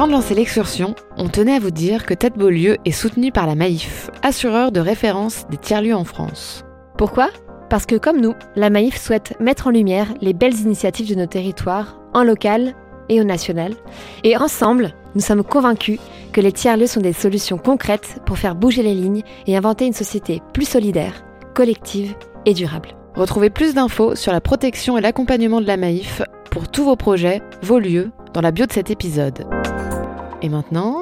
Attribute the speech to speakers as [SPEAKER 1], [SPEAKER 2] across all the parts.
[SPEAKER 1] Avant de lancer l'excursion, on tenait à vous dire que Tête Beaulieu est soutenu par la Maïf, assureur de référence des tiers-lieux en France.
[SPEAKER 2] Pourquoi? Parce que comme nous, la Maïf souhaite mettre en lumière les belles initiatives de nos territoires, en local et au national. Et ensemble, nous sommes convaincus que les tiers-lieux sont des solutions concrètes pour faire bouger les lignes et inventer une société plus solidaire, collective et durable.
[SPEAKER 1] Retrouvez plus d'infos sur la protection et l'accompagnement de la Maïf pour tous vos projets, vos lieux, dans la bio de cet épisode. Et maintenant,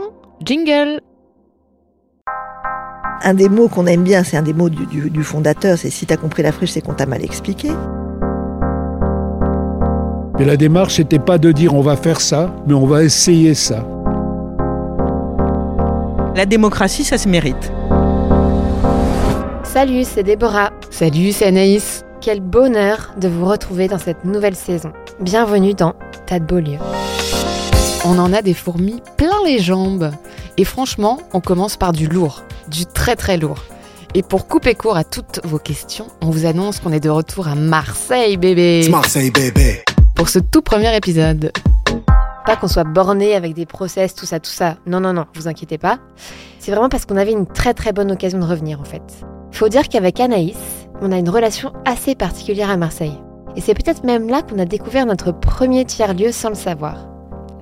[SPEAKER 1] jingle
[SPEAKER 3] Un des mots qu'on aime bien, c'est un des mots du, du- du fondateur, c'est si t'as compris la friche, c'est qu'on t'a mal expliqué.
[SPEAKER 4] Mais la démarche n'était pas de dire on va faire ça, mais on va essayer ça.
[SPEAKER 5] La démocratie, ça se mérite.
[SPEAKER 2] Salut, c'est Déborah.
[SPEAKER 1] Salut, c'est Anaïs.
[SPEAKER 2] Quel bonheur de vous retrouver dans cette nouvelle saison. Bienvenue dans Tas de Beaulieu.
[SPEAKER 1] On en a des fourmis plein les jambes. Et franchement, on commence par du lourd, du très très lourd. Et pour couper court à toutes vos questions, on vous annonce qu'on est de retour à Marseille, bébé.
[SPEAKER 6] It's Marseille, baby.
[SPEAKER 1] Pour ce tout premier épisode.
[SPEAKER 2] Pas qu'on soit borné avec des process, tout ça, tout ça. Non, non, non, vous inquiétez pas. C'est vraiment parce qu'on avait une très très bonne occasion de revenir en fait. Faut dire qu'avec Anaïs, on a une relation assez particulière à Marseille. Et c'est peut-être même là qu'on a découvert notre premier tiers-lieu sans le savoir.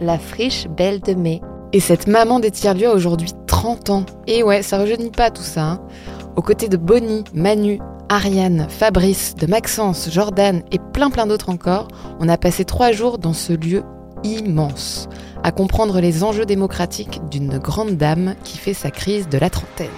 [SPEAKER 2] La friche Belle de Mai.
[SPEAKER 1] Et cette maman des tiers-lieux a aujourd'hui 30 ans. Et ouais, ça rajeunit pas tout ça. hein. Aux côtés de Bonnie, Manu, Ariane, Fabrice, de Maxence, Jordan et plein plein d'autres encore, on a passé trois jours dans ce lieu immense, à comprendre les enjeux démocratiques d'une grande dame qui fait sa crise de la trentaine.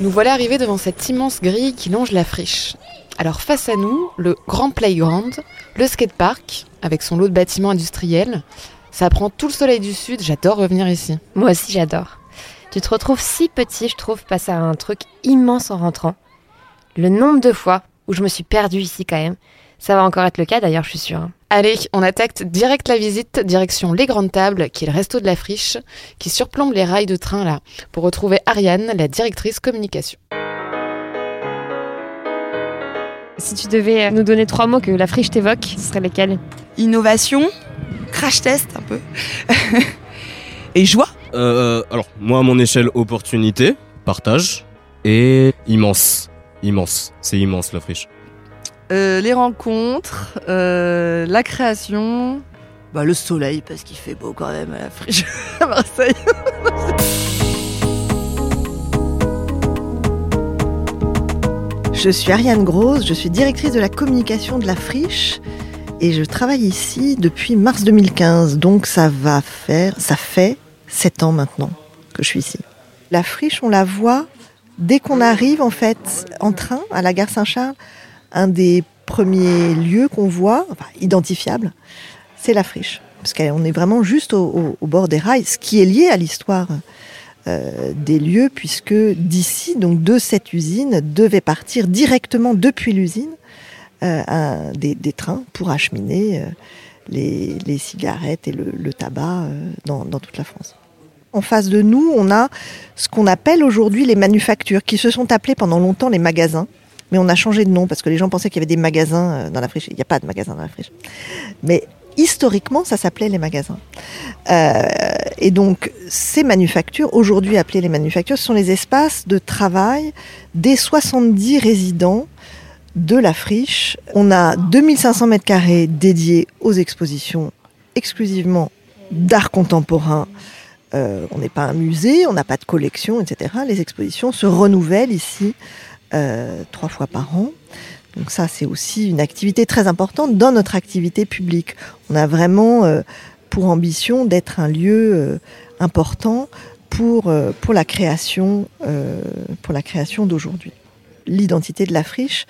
[SPEAKER 1] Nous voilà arrivés devant cette immense grille qui longe la friche. Alors face à nous, le grand playground, le skatepark, avec son lot de bâtiments industriels. Ça prend tout le soleil du sud, j'adore revenir ici.
[SPEAKER 2] Moi aussi j'adore. Tu te retrouves si petit, je trouve, face à un truc immense en rentrant. Le nombre de fois où je me suis perdue ici quand même, ça va encore être le cas d'ailleurs, je suis sûre.
[SPEAKER 1] Allez, on attaque direct la visite, direction les grandes tables, qui est le resto de la friche, qui surplombe les rails de train là, pour retrouver Ariane, la directrice communication.
[SPEAKER 2] Si tu devais nous donner trois mots que la friche t'évoque, ce seraient lesquels?
[SPEAKER 5] Innovation, crash test un peu, et joie.
[SPEAKER 7] Euh, alors, moi, à mon échelle, opportunité, partage et immense. Immense. C'est immense la friche.
[SPEAKER 8] Euh, les rencontres, euh, la création, bah, le soleil parce qu'il fait beau quand même à la friche à Marseille.
[SPEAKER 3] Je suis Ariane Grosse, je suis directrice de la communication de la friche et je travaille ici depuis mars 2015. Donc ça va faire, ça fait sept ans maintenant que je suis ici. La friche, on la voit dès qu'on arrive en fait en train à la gare Saint-Charles. Un des premiers lieux qu'on voit, identifiable, c'est la friche. Parce qu'on est vraiment juste au, bord des rails, ce qui est lié à l'histoire euh, des lieux, puisque d'ici, donc de cette usine, devaient partir directement depuis l'usine euh, des, trains pour acheminer euh, les, cigarettes et le, tabac dans, dans toute la France. En face de nous, on a ce qu'on appelle aujourd'hui les manufactures, qui se sont appelées pendant longtemps les magasins. Mais on a changé de nom parce que les gens pensaient qu'il y avait des magasins euh, dans la friche. Il n'y a pas de magasins dans la friche. Mais historiquement, ça s'appelait les magasins. Euh, et donc, ces manufactures, aujourd'hui appelées les manufactures, sont les espaces de travail des 70 résidents de la friche. On a 2500 mètres carrés dédiés aux expositions exclusivement d'art contemporain. Euh, on n'est pas un musée, on n'a pas de collection, etc. Les expositions se renouvellent ici euh, trois fois par an. Donc ça, c'est aussi une activité très importante dans notre activité publique. On a vraiment euh, pour ambition d'être un lieu euh, important pour, pour la création, pour création d'aujourd'hui. L'identité de la friche,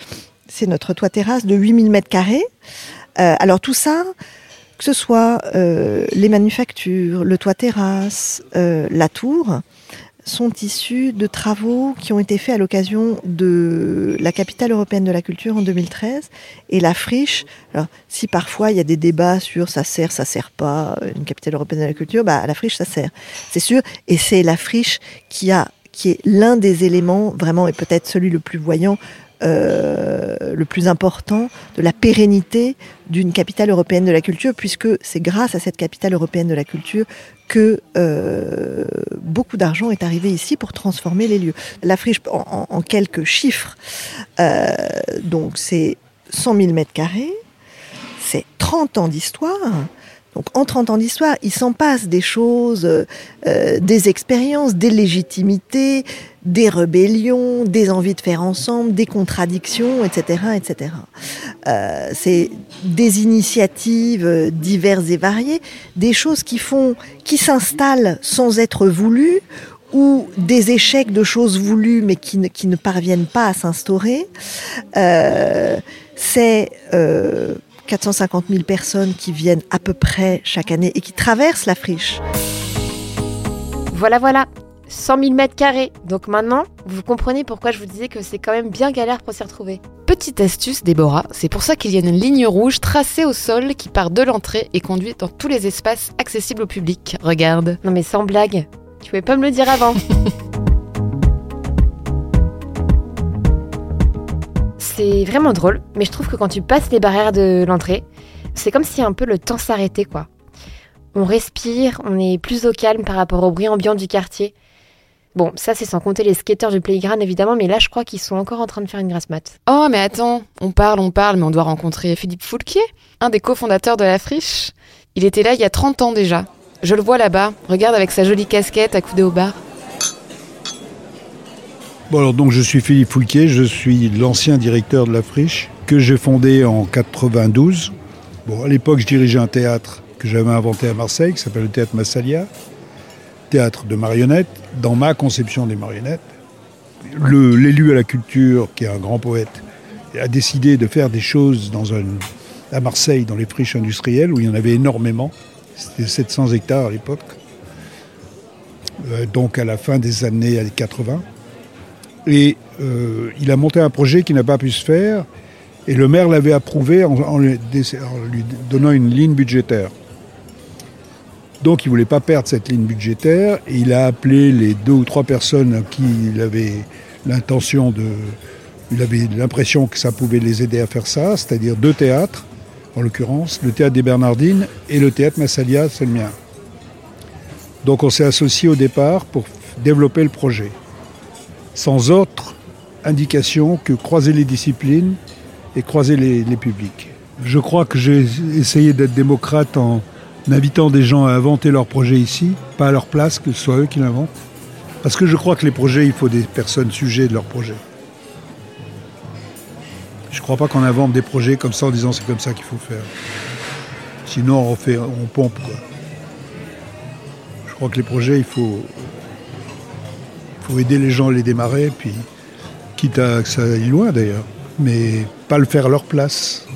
[SPEAKER 3] c'est notre toit terrasse de 8000 mètres carrés. Alors tout ça, que ce soit les manufactures, le toit terrasse, la tour, sont issus de travaux qui ont été faits à l'occasion de la capitale européenne de la culture en 2013 et la friche. Alors, si parfois il y a des débats sur ça sert, ça sert pas, une capitale européenne de la culture, bah, la friche ça sert, c'est sûr. Et c'est la friche qui a qui est l'un des éléments vraiment et peut-être celui le plus voyant euh, le plus important de la pérennité d'une capitale européenne de la culture, puisque c'est grâce à cette capitale européenne de la culture que euh, beaucoup d'argent est arrivé ici pour transformer les lieux. La friche, en, quelques chiffres, euh, donc c'est 100 000 mètres carrés, c'est 30 ans d'histoire. Donc en 30 ans d'histoire, il s'en passe des choses, euh, des expériences, des légitimités, des rébellions, des envies de faire ensemble, des contradictions, etc. etc. Euh, c'est des initiatives diverses et variées, des choses qui font, qui s'installent sans être voulues ou des échecs de choses voulues mais qui ne, parviennent pas à s'instaurer. Euh, c'est euh, 450 000 personnes qui viennent à peu près chaque année et qui traversent la friche.
[SPEAKER 2] Voilà, voilà. 100 000 mètres carrés. Donc maintenant, vous comprenez pourquoi je vous disais que c'est quand même bien galère pour s'y retrouver.
[SPEAKER 1] Petite astuce, Déborah, c'est pour ça qu'il y a une ligne rouge tracée au sol qui part de l'entrée et conduit dans tous les espaces accessibles au public. Regarde.
[SPEAKER 2] Non mais sans blague. Tu pouvais pas me le dire avant. c'est vraiment drôle, mais je trouve que quand tu passes les barrières de l'entrée, c'est comme si un peu le temps s'arrêtait quoi. On respire, on est plus au calme par rapport au bruit ambiant du quartier. Bon, ça c'est sans compter les skateurs du playground évidemment, mais là je crois qu'ils sont encore en train de faire une grasse mat.
[SPEAKER 1] Oh, mais attends, on parle, on parle, mais on doit rencontrer Philippe Foulquier, un des cofondateurs de la friche. Il était là il y a 30 ans déjà. Je le vois là-bas, regarde avec sa jolie casquette accoudée au bar.
[SPEAKER 4] Bon alors donc je suis Philippe Foulquier, je suis l'ancien directeur de la friche que j'ai fondé en 92. Bon à l'époque je dirigeais un théâtre que j'avais inventé à Marseille qui s'appelle le théâtre Massalia, théâtre de marionnettes, dans ma conception des marionnettes. L'élu à la culture, qui est un grand poète, a décidé de faire des choses dans un, à Marseille, dans les friches industrielles, où il y en avait énormément. C'était 700 hectares à l'époque. Euh, donc à la fin des années 80. Et euh, il a monté un projet qui n'a pas pu se faire. Et le maire l'avait approuvé en, lui donnant une ligne budgétaire. Donc il ne voulait pas perdre cette ligne budgétaire. Et il a appelé les deux ou trois personnes à qui il avait l'intention de... Il avait l'impression que ça pouvait les aider à faire ça, c'est-à-dire deux théâtres, en l'occurrence, le théâtre des Bernardines et le théâtre Massalia, c'est le mien. Donc on s'est associé au départ pour développer le projet sans autre indication que croiser les disciplines et croiser les, publics. Je crois que j'ai essayé d'être démocrate en invitant des gens à inventer leur projet ici, pas à leur place, que ce soit eux qui l'inventent. Parce que je crois que les projets, il faut des personnes sujets de leur projet. Je ne crois pas qu'on invente des projets comme ça en disant c'est comme ça qu'il faut faire. Sinon on, fait, on pompe. Je crois que les projets, il faut, faut aider les gens à les démarrer, puis quitte à que ça aille loin d'ailleurs, mais pas le faire à leur place.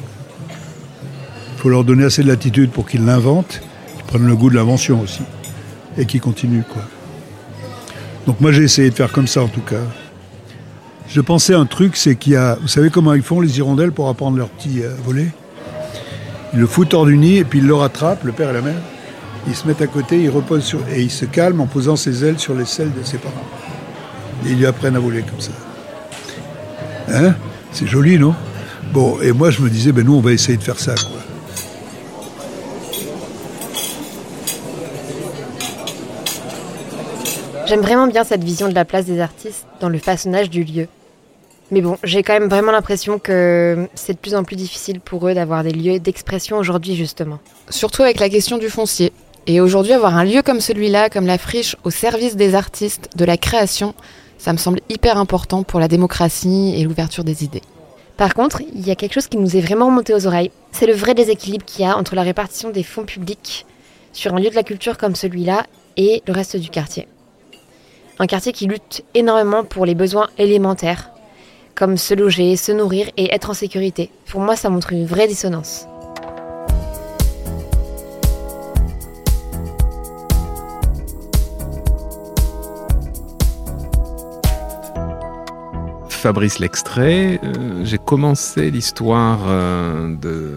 [SPEAKER 4] Il faut leur donner assez de latitude pour qu'ils l'inventent, qu'ils prennent le goût de l'invention aussi, et qu'ils continuent. Quoi. Donc moi j'ai essayé de faire comme ça en tout cas. Je pensais un truc, c'est qu'il y a... Vous savez comment ils font les hirondelles pour apprendre leur petit euh, voler Ils le foutent hors du nid et puis ils le rattrapent, le père et la mère. Ils se mettent à côté, ils reposent sur... et ils se calment en posant ses ailes sur les selles de ses parents. Et ils lui apprennent à voler comme ça. Hein? C'est joli, non? Bon, et moi je me disais, ben nous on va essayer de faire ça, quoi.
[SPEAKER 2] J'aime vraiment bien cette vision de la place des artistes dans le façonnage du lieu. Mais bon, j'ai quand même vraiment l'impression que c'est de plus en plus difficile pour eux d'avoir des lieux d'expression aujourd'hui justement.
[SPEAKER 1] Surtout avec la question du foncier. Et aujourd'hui, avoir un lieu comme celui-là, comme la friche, au service des artistes, de la création, ça me semble hyper important pour la démocratie et l'ouverture des idées.
[SPEAKER 2] Par contre, il y a quelque chose qui nous est vraiment monté aux oreilles. C'est le vrai déséquilibre qu'il y a entre la répartition des fonds publics sur un lieu de la culture comme celui-là et le reste du quartier. Un quartier qui lutte énormément pour les besoins élémentaires, comme se loger, se nourrir et être en sécurité. Pour moi, ça montre une vraie dissonance.
[SPEAKER 6] Fabrice L'extrait. Euh, J'ai commencé l'histoire euh, de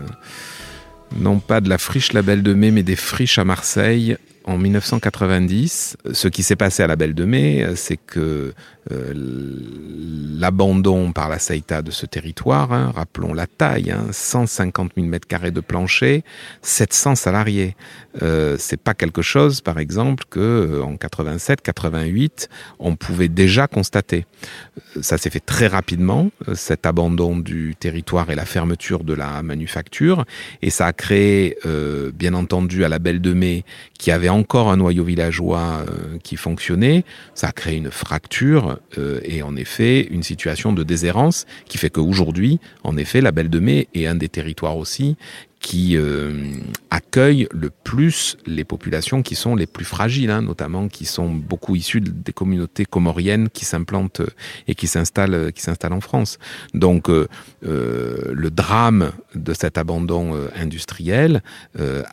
[SPEAKER 6] non pas de la friche Label de Mai, mais des friches à Marseille en 1990. Ce qui s'est passé à la Belle de Mai, euh, c'est que euh, l'abandon par la Seita de ce territoire, hein, rappelons la taille, hein, 150 000 mètres carrés de plancher, 700 salariés. Euh, c'est pas quelque chose, par exemple, que euh, en 87, 88, on pouvait déjà constater. Ça s'est fait très rapidement, cet abandon du territoire et la fermeture de la manufacture, et ça a créé, bien entendu, à la Belle de Mai, qui avait encore un noyau villageois euh, qui fonctionnait, ça a créé une fracture euh, et en effet une situation de déshérence qui fait qu'aujourd'hui, en effet, la Belle de Mai est un des territoires aussi qui euh, accueille le plus les populations qui sont les plus fragiles, hein, notamment qui sont beaucoup issues de- des communautés comoriennes qui s'implantent euh, et qui s'installent euh, qui s'installent en France. Donc euh, euh, le drame de cet abandon industriel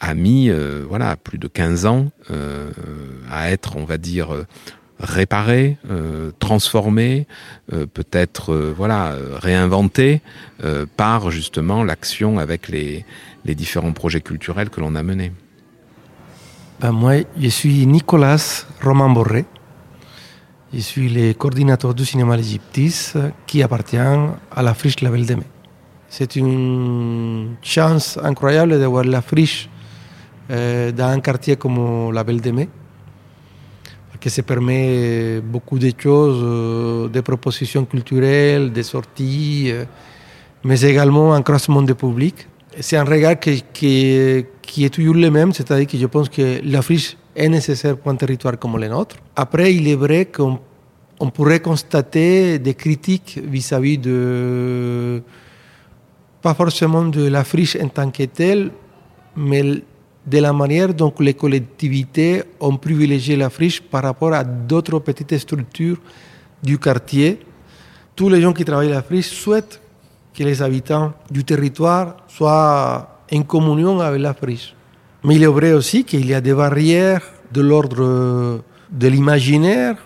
[SPEAKER 6] a mis voilà plus de 15 ans à être, on va dire, réparé, euh, transformé, euh, peut-être euh, voilà euh, réinventé euh, par justement l'action avec les, les différents projets culturels que l'on a menés.
[SPEAKER 9] Ben, moi, je suis Nicolas Roman Borré. Je suis le coordinateur du cinéma L'Égyptis qui appartient à la friche La Belle de Mai. C'est une chance incroyable d'avoir la friche dans un quartier comme La Belle de Mai, que ça permet beaucoup de choses, euh, des propositions culturelles, des sorties, euh, mais également un croisement de public. C'est un regard qui, est toujours le même, c'est-à-dire que je pense que la friche est nécessaire pour un territoire comme le nôtre. Après, il est vrai qu'on on pourrait constater des critiques vis-à-vis de, pas forcément de la friche en tant que telle, mais de la manière dont les collectivités ont privilégié la friche par rapport à d'autres petites structures du quartier. Tous les gens qui travaillent la friche souhaitent que les habitants du territoire soient en communion avec la friche. Mais il est vrai aussi qu'il y a des barrières de l'ordre de l'imaginaire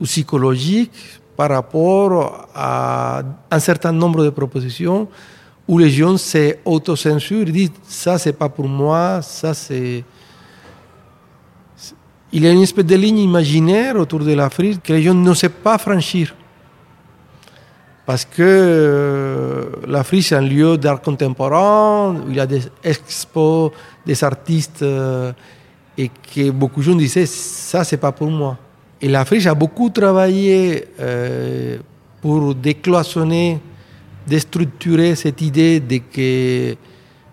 [SPEAKER 9] ou psychologique par rapport à un certain nombre de propositions où les gens s'autocensurent, disent ça c'est pas pour moi, ça c'est. Il y a une espèce de ligne imaginaire autour de la friche que les gens ne savent pas franchir. Parce que euh, la friche est un lieu d'art contemporain, où il y a des expos, des artistes, euh, et que beaucoup de gens disaient ça c'est pas pour moi. Et la friche a beaucoup travaillé euh, pour décloisonner, déstructurer cette idée de que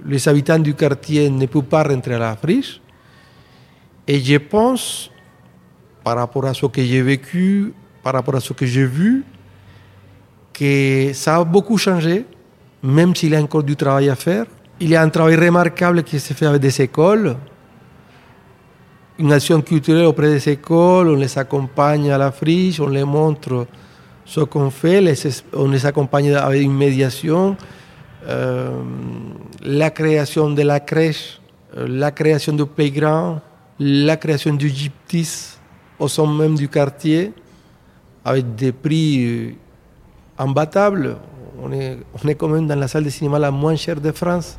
[SPEAKER 9] les habitants du quartier ne peuvent pas rentrer à la friche. Et je pense, par rapport à ce que j'ai vécu, par rapport à ce que j'ai vu, que ça a beaucoup changé, même s'il y a encore du travail à faire. Il y a un travail remarquable qui se fait avec des écoles, une action culturelle auprès des écoles, on les accompagne à la friche, on les montre ce qu'on fait, on les accompagne avec une médiation, la création de la crèche, euh, la création du playground, la création du gyptis au sein même du quartier, avec des prix euh, imbattables. On est, on est quand même dans la salle de cinéma la moins chère de France.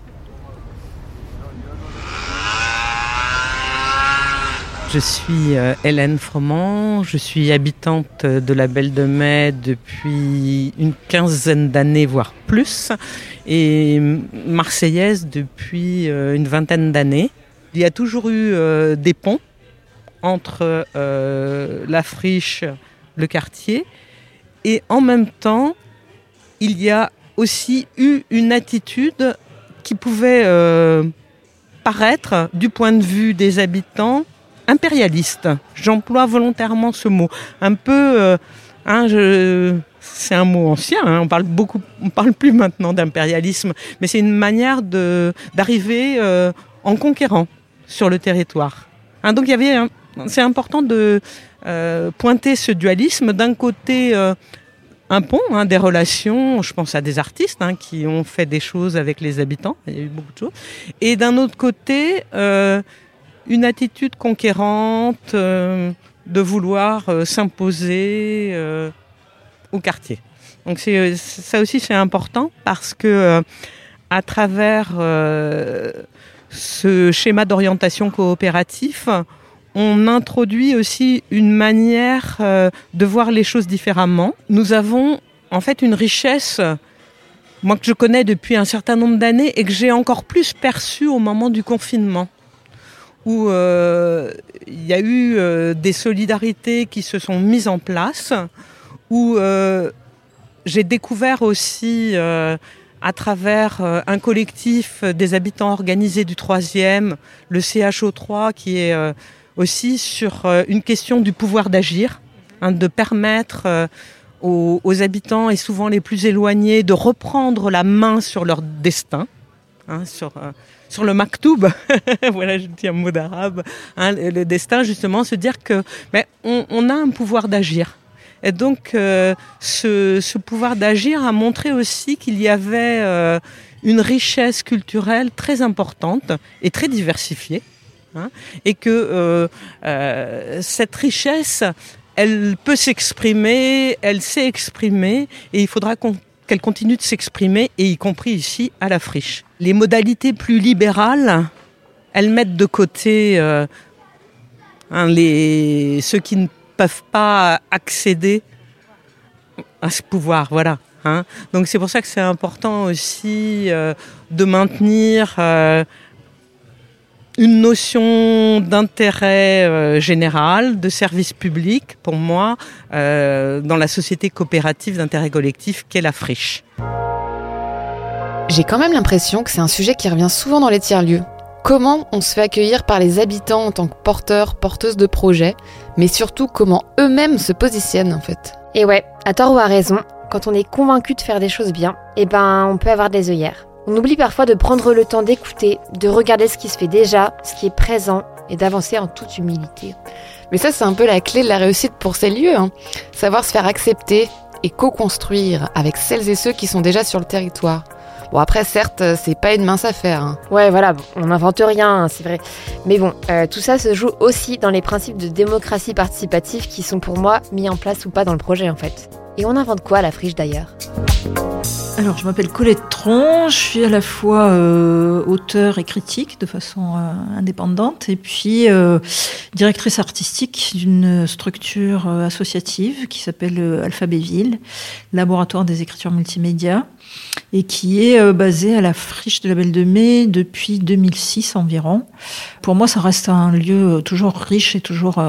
[SPEAKER 10] Je suis euh, Hélène Froment, je suis habitante de la Belle de Mai depuis une quinzaine d'années, voire plus, et marseillaise depuis euh, une vingtaine d'années. Il y a toujours eu euh, des ponts entre la friche, le quartier, et en même temps, il y a aussi eu une attitude qui pouvait paraître, du point de vue des habitants, impérialiste. J'emploie volontairement ce mot. Un peu, euh, hein, c'est un mot ancien. hein, on parle beaucoup, on parle plus maintenant d'impérialisme, mais c'est une manière de d'arriver euh, en conquérant sur le territoire. Hein, donc il y avait, c'est important de euh, pointer ce dualisme. D'un côté. un pont, des relations, je pense à des artistes qui ont fait des choses avec les habitants, il y a eu beaucoup de choses. Et d'un autre côté, une attitude conquérante euh, de vouloir euh, s'imposer euh, au quartier. Donc ça aussi c'est important parce que à travers ce schéma d'orientation coopératif, on introduit aussi une manière de voir les choses différemment. Nous avons en fait une richesse moi que je connais depuis un certain nombre d'années et que j'ai encore plus perçu au moment du confinement où euh, il y a eu euh, des solidarités qui se sont mises en place, où euh, j'ai découvert aussi à travers un collectif des habitants organisés du troisième, le CHO3, qui est aussi sur une question du pouvoir d'agir, hein, de permettre aux, habitants et souvent les plus éloignés de reprendre la main sur leur destin, hein, sur le maktoub, voilà, je dis un mot d'arabe, hein, le destin, justement, se dire que mais on, a un pouvoir d'agir. Et donc, euh, ce, pouvoir d'agir a montré aussi qu'il y avait euh, une richesse culturelle très importante et très diversifiée. Hein, et que euh, cette richesse, elle peut s'exprimer, elle s'est exprimée, et il faudra qu'on qu'elle continue de s'exprimer, et y compris ici à la friche. Les modalités plus libérales, elles mettent de côté euh, hein, les, ceux qui ne peuvent pas accéder à ce pouvoir. Voilà. Hein. Donc c'est pour ça que c'est important aussi euh, de maintenir euh, une notion d'intérêt euh, général, de service public, pour moi, euh, dans la société coopérative d'intérêt collectif qu'est la friche.
[SPEAKER 1] J'ai quand même l'impression que c'est un sujet qui revient souvent dans les tiers-lieux. Comment on se fait accueillir par les habitants en tant que porteurs, porteuses de projets, mais surtout comment eux-mêmes se positionnent en fait?
[SPEAKER 2] Et ouais, à tort ou à raison, quand on est convaincu de faire des choses bien, eh ben on peut avoir des œillères. On oublie parfois de prendre le temps d'écouter, de regarder ce qui se fait déjà, ce qui est présent et d'avancer en toute humilité.
[SPEAKER 1] Mais ça, c'est un peu la clé de la réussite pour ces lieux. Hein. Savoir se faire accepter et co-construire avec celles et ceux qui sont déjà sur le territoire. Bon après certes c'est pas une mince affaire. Hein.
[SPEAKER 2] Ouais voilà, on n'invente rien, hein, c'est vrai. Mais bon, euh, tout ça se joue aussi dans les principes de démocratie participative qui sont pour moi mis en place ou pas dans le projet en fait. Et on invente quoi à la friche d'ailleurs?
[SPEAKER 11] Alors, je m'appelle Colette Tron, je suis à la fois euh, auteur et critique de façon euh, indépendante, et puis euh, directrice artistique d'une structure associative qui s'appelle Alphabéville, laboratoire des écritures multimédia, et qui est basée à la friche de la Belle de Mai depuis 2006 environ. Pour moi, ça reste un lieu toujours riche et toujours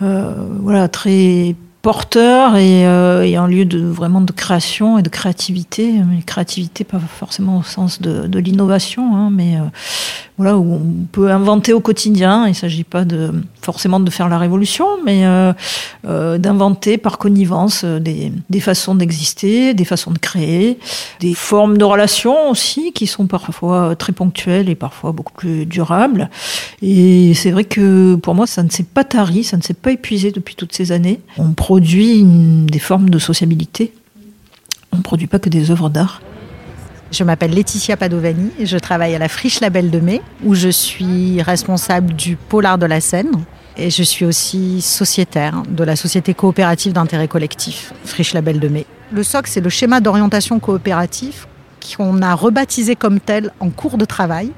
[SPEAKER 11] voilà très porteur et, euh, et, un lieu de vraiment de création et de créativité. Mais créativité pas forcément au sens de, de l'innovation, hein, mais euh, voilà où on peut inventer au quotidien. Il ne s'agit pas de forcément de faire la révolution, mais euh, euh d'inventer par connivence euh, des, des façons d'exister, des façons de créer, des formes de relations aussi qui sont parfois très ponctuelles et parfois beaucoup plus durables. Et c'est vrai que pour moi, ça ne s'est pas tari, ça ne s'est pas épuisé depuis toutes ces années. Produit des formes de sociabilité. On ne produit pas que des œuvres d'art.
[SPEAKER 12] Je m'appelle Laetitia Padovani, je travaille à la Friche Label de Mai, où je suis responsable du Polar de la Seine. Et je suis aussi sociétaire de la société coopérative d'intérêt collectif, Friche Label de Mai. Le SOC, c'est le schéma d'orientation coopératif qu'on a rebaptisé comme tel en cours de travail,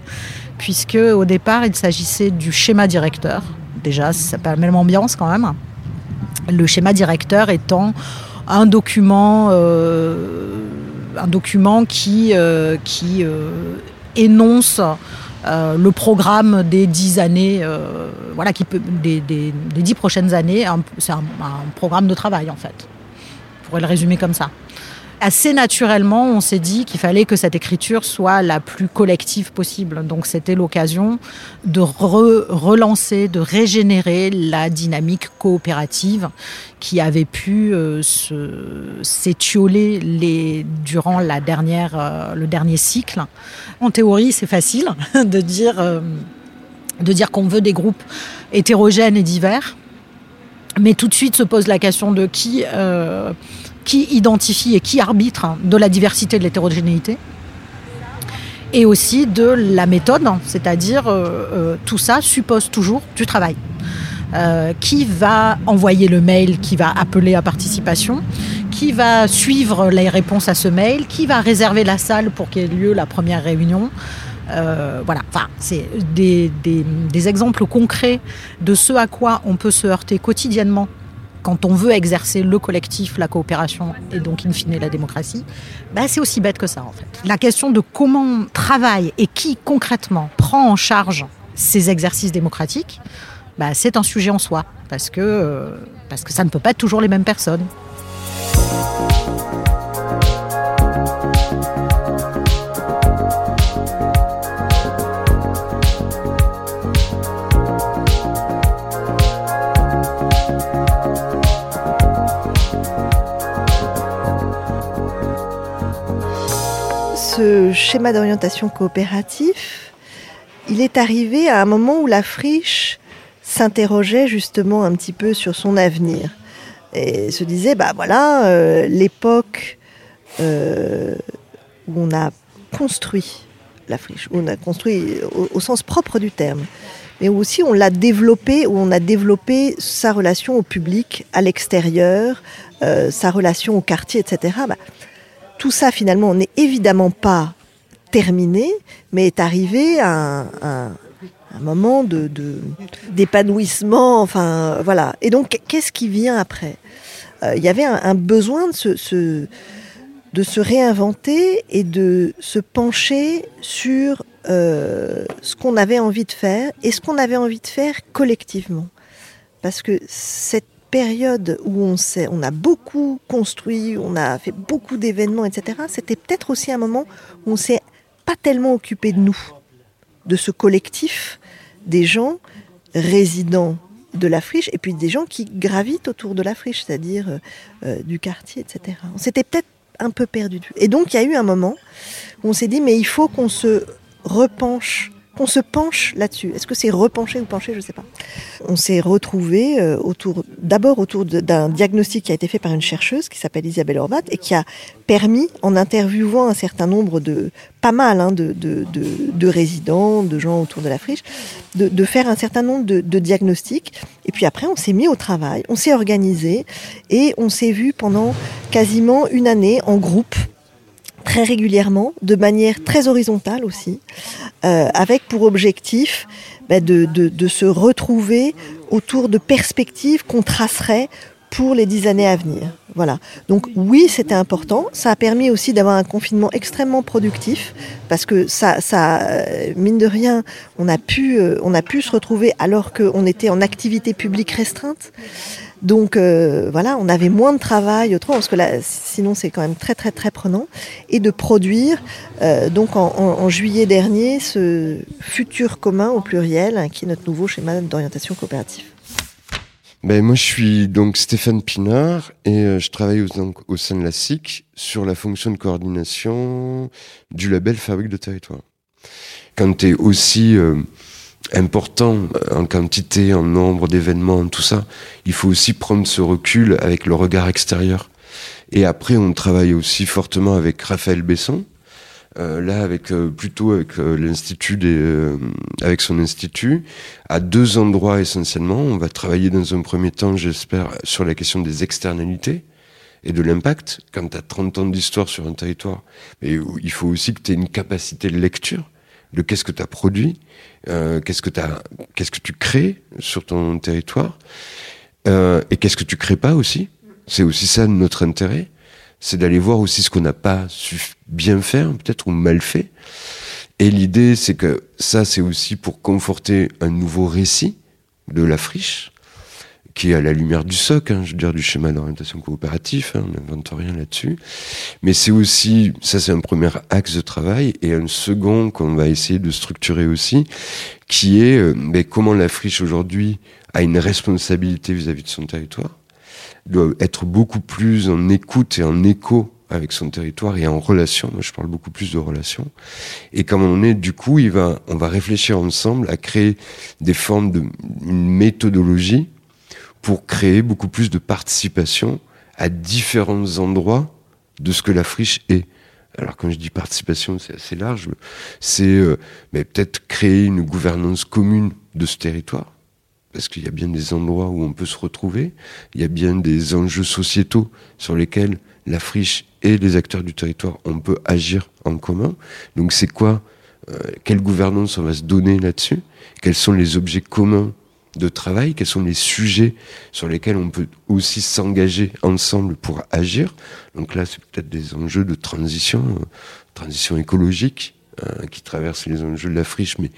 [SPEAKER 12] puisque au départ, il s'agissait du schéma directeur. Déjà, ça s'appelle même ambiance quand même. Le schéma directeur étant un document euh, un document qui, euh, qui euh, énonce le programme des dix années, voilà, qui peut, des, des, des dix prochaines années. C'est un, un, programme de travail en fait. On pourrait le résumer comme ça assez naturellement, on s'est dit qu'il fallait que cette écriture soit la plus collective possible. Donc c'était l'occasion de re relancer, de régénérer la dynamique coopérative qui avait pu euh, s'étioler durant la dernière, euh, le dernier cycle. En théorie, c'est facile de dire, euh, de dire qu'on veut des groupes hétérogènes et divers. Mais tout de suite se pose la question de qui qui identifie et qui arbitre de la diversité de l'hétérogénéité et aussi de la méthode, c'est-à-dire euh, euh, tout ça suppose toujours du travail. Euh, qui va envoyer le mail, qui va appeler à participation, qui va suivre les réponses à ce mail, qui va réserver la salle pour qu'il y ait lieu la première réunion. Voilà, enfin, c'est des, des exemples concrets de ce à quoi on peut se heurter quotidiennement quand on veut exercer le collectif, la coopération et donc in fine la démocratie, bah, c'est aussi bête que ça en fait. La question de comment on travaille et qui concrètement prend en charge ces exercices démocratiques, bah, c'est un sujet en soi parce que, euh, parce que ça ne peut pas être toujours les mêmes personnes.
[SPEAKER 3] Ce schéma d'orientation coopératif, il est arrivé à un moment où la friche s'interrogeait justement un petit peu sur son avenir et se disait bah voilà euh, l'époque euh, où on a construit la friche, où on a construit au, sens propre du terme, mais aussi on l'a développé, où on a développé sa relation au public, à l'extérieur, euh, sa relation au quartier, etc. tout ça finalement n'est évidemment pas terminé, mais est arrivé à un, moment d'épanouissement. Enfin, voilà. Et donc, qu'est-ce qui vient après? Euh, Il y avait un, besoin de se, se- de se réinventer et de se pencher sur euh, ce qu'on avait envie de faire et ce qu'on avait envie de faire collectivement. Parce que cette période où on, on a beaucoup construit, on a fait beaucoup d'événements, etc., c'était peut-être aussi un moment où on s'est pas tellement occupé de nous, de ce collectif des gens résidents de la friche et puis des gens qui gravitent autour de la friche, c'est-à-dire euh, euh, du quartier, etc. On s'était peut-être un peu perdu. Et donc il y a eu un moment où on s'est dit mais il faut qu'on se repenche, qu'on se penche là-dessus. Est-ce que c'est repencher ou pencher, je ne sais pas. On s'est retrouvé euh, autour, d'abord autour d'un diagnostic qui a été fait par une chercheuse qui s'appelle Isabelle Horvat et qui a permis, en interviewant un certain nombre de, pas hein, de, de, de, de résidents, de gens autour de la friche, de, faire un certain nombre de diagnostics. Et puis après, on s'est mis au travail, on s'est organisé et on s'est vu pendant quasiment une année en groupe très régulièrement, de manière très horizontale aussi, euh, avec pour objectif bah, de, de, de se retrouver autour de perspectives qu'on tracerait pour les dix années à venir. Voilà. Donc oui, c'était important. Ça a permis aussi d'avoir un confinement extrêmement productif parce que ça, ça, euh, mine de rien, on a pu, euh, on a pu se retrouver alors qu'on était en activité publique restreinte. Donc euh, voilà, on avait moins de travail autrement parce que là, sinon c'est quand même très très très prenant et de produire euh, donc en, juillet dernier ce futur commun au pluriel hein, qui est notre nouveau schéma d'orientation coopérative.
[SPEAKER 13] Ben, moi, je suis donc Stéphane Pinard et euh, je travaille au, donc, au sein de la SIC sur la fonction de coordination du label Fabrique de territoire. Quand tu es aussi important en quantité, en nombre d'événements, tout ça, il faut aussi prendre ce recul avec le regard extérieur. Et après, on travaille aussi fortement avec Raphaël Besson, euh, là avec euh, plutôt avec euh, l'institut des, euh, avec son institut à deux endroits essentiellement. On va travailler dans un premier temps j'espère sur la question des externalités et de l'impact. Quand tu as 30 ans d'histoire sur un territoire mais il faut aussi que tu aies une capacité de lecture de qu'est-ce que tu as produit euh, qu'est-ce que tu crées sur ton territoire euh, et qu'est-ce que tu crées pas aussi c'est aussi ça notre intérêt c'est d'aller voir aussi ce qu'on n'a pas su bien faire, peut-être, ou mal fait. Et l'idée, c'est que ça, c'est aussi pour conforter un nouveau récit de la friche, qui est à la lumière du SOC, hein, je veux dire, du schéma d'orientation coopérative, hein, on n'invente rien là-dessus. Mais c'est aussi, ça c'est un premier axe de travail, et un second qu'on va essayer de structurer aussi, qui est euh, mais comment la friche aujourd'hui a une responsabilité vis-à-vis de son territoire, doit être beaucoup plus en écoute et en écho avec son territoire et en relation. Moi, je parle beaucoup plus de relation. Et comme on est, du coup, il va, on va réfléchir ensemble à créer des formes de, une méthodologie pour créer beaucoup plus de participation à différents endroits de ce que la friche est. Alors quand je dis participation, c'est assez large. C'est euh, mais peut-être créer une gouvernance commune de ce territoire parce qu'il y a bien des endroits où on peut se retrouver, il y a bien des enjeux sociétaux sur lesquels la friche et les acteurs du territoire, on peut agir en commun. Donc c'est quoi euh, Quelle gouvernance on va se donner là-dessus? Quels sont les objets communs de travail Quels sont les sujets sur lesquels on peut aussi s'engager ensemble pour agir Donc là, c'est peut-être des enjeux de transition, euh, transition écologique, euh, qui traversent les enjeux de la friche, mais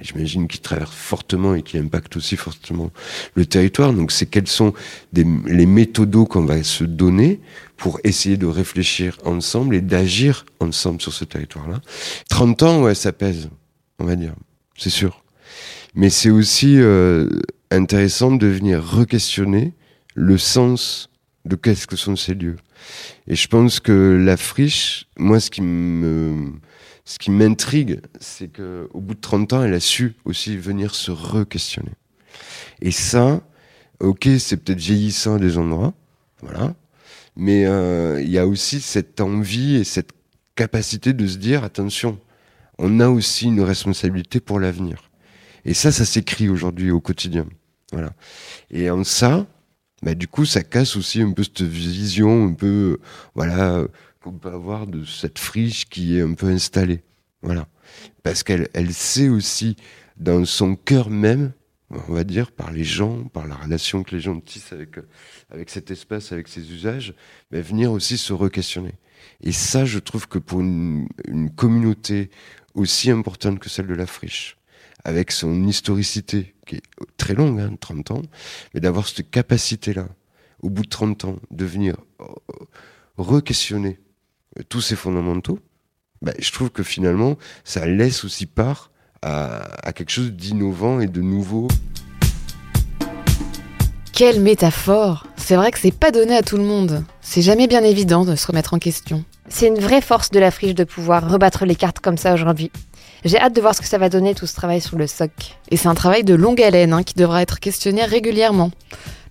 [SPEAKER 13] j'imagine qui traversent fortement et qui impactent aussi fortement le territoire. Donc c'est quels sont des, les méthodos qu'on va se donner pour essayer de réfléchir ensemble et d'agir ensemble sur ce territoire-là. 30 ans, ouais, ça pèse, on va dire, c'est sûr. Mais c'est aussi euh, intéressant de venir re-questionner le sens de qu'est-ce que sont ces lieux. Et je pense que la friche, moi, ce qui me, ce qui m'intrigue, c'est que au bout de 30 ans, elle a su aussi venir se re-questionner. Et ça, ok, c'est peut-être vieillissant à des endroits, voilà, mais euh, il y a aussi cette envie et cette capacité de se dire attention, on a aussi une responsabilité pour l'avenir. Et ça, ça s'écrit aujourd'hui au quotidien. Voilà. Et en ça, bah, du coup, ça casse aussi un peu cette vision, un peu, voilà, qu'on peut avoir de cette friche qui est un peu installée. Voilà. Parce qu'elle elle sait aussi, dans son cœur même, on va dire, par les gens, par la relation que les gens tissent avec, avec cet espace, avec ses usages, mais venir aussi se re-questionner. Et ça, je trouve que pour une, une communauté aussi importante que celle de la friche, avec son historicité, qui est très longue, hein, 30 ans, mais d'avoir cette capacité-là, au bout de 30 ans, de venir euh, re-questionner euh, tous ces fondamentaux, bah, je trouve que finalement, ça laisse aussi part à, à quelque chose d'innovant et de nouveau.
[SPEAKER 1] Quelle métaphore C'est vrai que c'est pas donné à tout le monde. C'est jamais bien évident de se remettre en question.
[SPEAKER 2] C'est une vraie force de la friche de pouvoir rebattre les cartes comme ça aujourd'hui. J'ai hâte de voir ce que ça va donner tout ce travail sur le SOC.
[SPEAKER 1] Et c'est un travail de longue haleine hein, qui devra être questionné régulièrement.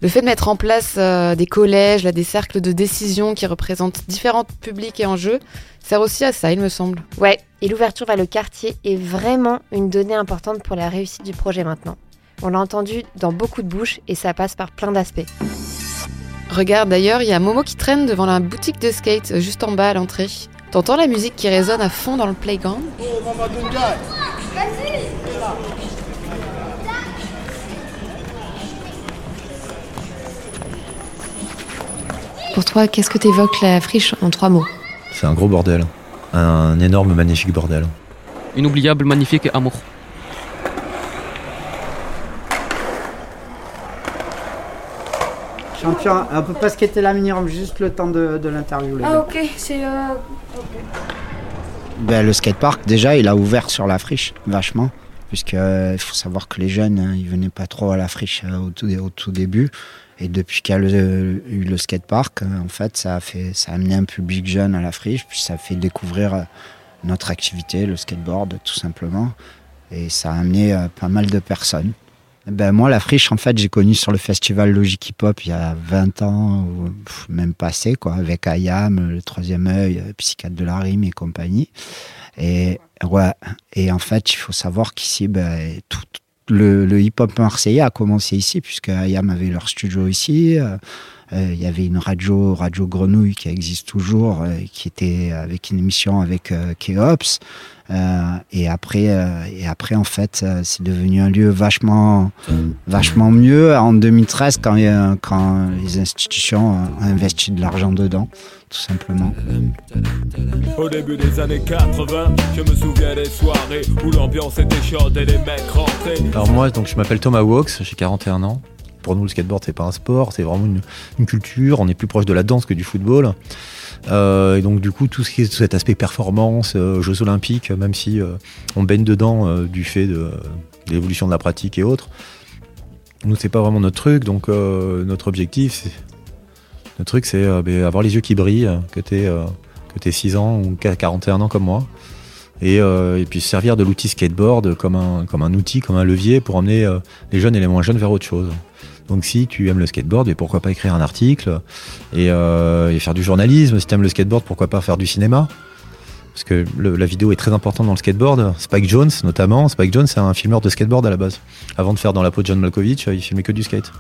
[SPEAKER 1] Le fait de mettre en place euh, des collèges, là, des cercles de décision qui représentent différents publics et enjeux, sert aussi à ça, il me semble.
[SPEAKER 2] Ouais, et l'ouverture vers le quartier est vraiment une donnée importante pour la réussite du projet maintenant. On l'a entendu dans beaucoup de bouches et ça passe par plein d'aspects.
[SPEAKER 1] Regarde d'ailleurs, il y a Momo qui traîne devant la boutique de skate euh, juste en bas à l'entrée. T'entends la musique qui résonne à fond dans le playground? Pour toi, qu'est-ce que t'évoques la friche en trois mots?
[SPEAKER 14] C'est un gros bordel. Un énorme, magnifique bordel.
[SPEAKER 15] Inoubliable, magnifique et amour.
[SPEAKER 16] Champion, on peut pas skater la minimum, juste le temps de, de l'interview. les
[SPEAKER 17] Ah ok, c'est... Euh...
[SPEAKER 16] Ben, le skatepark, déjà, il a ouvert sur la friche, vachement. Puisque euh, il faut savoir que les jeunes, hein, ils venaient pas trop à la friche euh, au, tout, au tout début. Et depuis qu'il y a le- eu le skatepark, en fait, ça a, fait, ça a amené un public jeune à la friche. Puis ça a fait découvrir notre activité, le skateboard, tout simplement. Et ça a amené euh, pas mal de personnes. Ben, moi, la friche, en fait, j'ai connu sur le festival Logic Hip Hop il y a 20 ans, même passé, quoi, avec Ayam, le troisième œil, euh, Psychiatre de la rime et compagnie. Et, ouais, et en fait, il faut savoir qu'ici, ben, tout le, le hip-hop marseillais a commencé ici, puisque Ayam avait leur studio ici. Euh, Il y avait une radio, Radio Grenouille, qui existe toujours, euh, qui était avec une émission avec euh, Keops. Euh, et après, euh, et après, en fait, euh, c'est devenu un lieu vachement, vachement mieux en 2013 quand, les institutions ont investi de l'argent dedans, tout simplement.
[SPEAKER 18] Au début des années 80, je me souviens des soirées où l'ambiance était chaude et les mecs rentraient.
[SPEAKER 14] Alors moi, donc, je m'appelle Thomas Wox, j'ai 41 ans. Pour nous, le skateboard, c'est pas un sport, c'est vraiment une, culture. On est plus proche de la danse que du football. Euh, et donc, du coup, tout ce qui est cet aspect performance, euh, Jeux Olympiques, même si euh, on baigne dedans du fait de, l'évolution de la pratique et autres, nous, c'est pas vraiment notre truc. Donc, notre objectif, notre truc, c'est ben, avoir les yeux qui brillent, que euh, que t'aies 6 ans ou 41 ans comme moi. Et, euh, et puis se servir de l'outil skateboard comme un, comme un outil, comme un levier pour emmener les jeunes et les moins jeunes vers autre chose. Donc si tu aimes le skateboard, pourquoi pas écrire un article et, euh, faire du journalisme. Si tu aimes le skateboard, pourquoi pas faire du cinéma Parce que la vidéo est très importante dans le skateboard. Spike Jones notamment. Spike Jones c'est un filmeur de skateboard à la base. Avant de faire dans la peau de John Malkovich, euh, il filmait que du skate.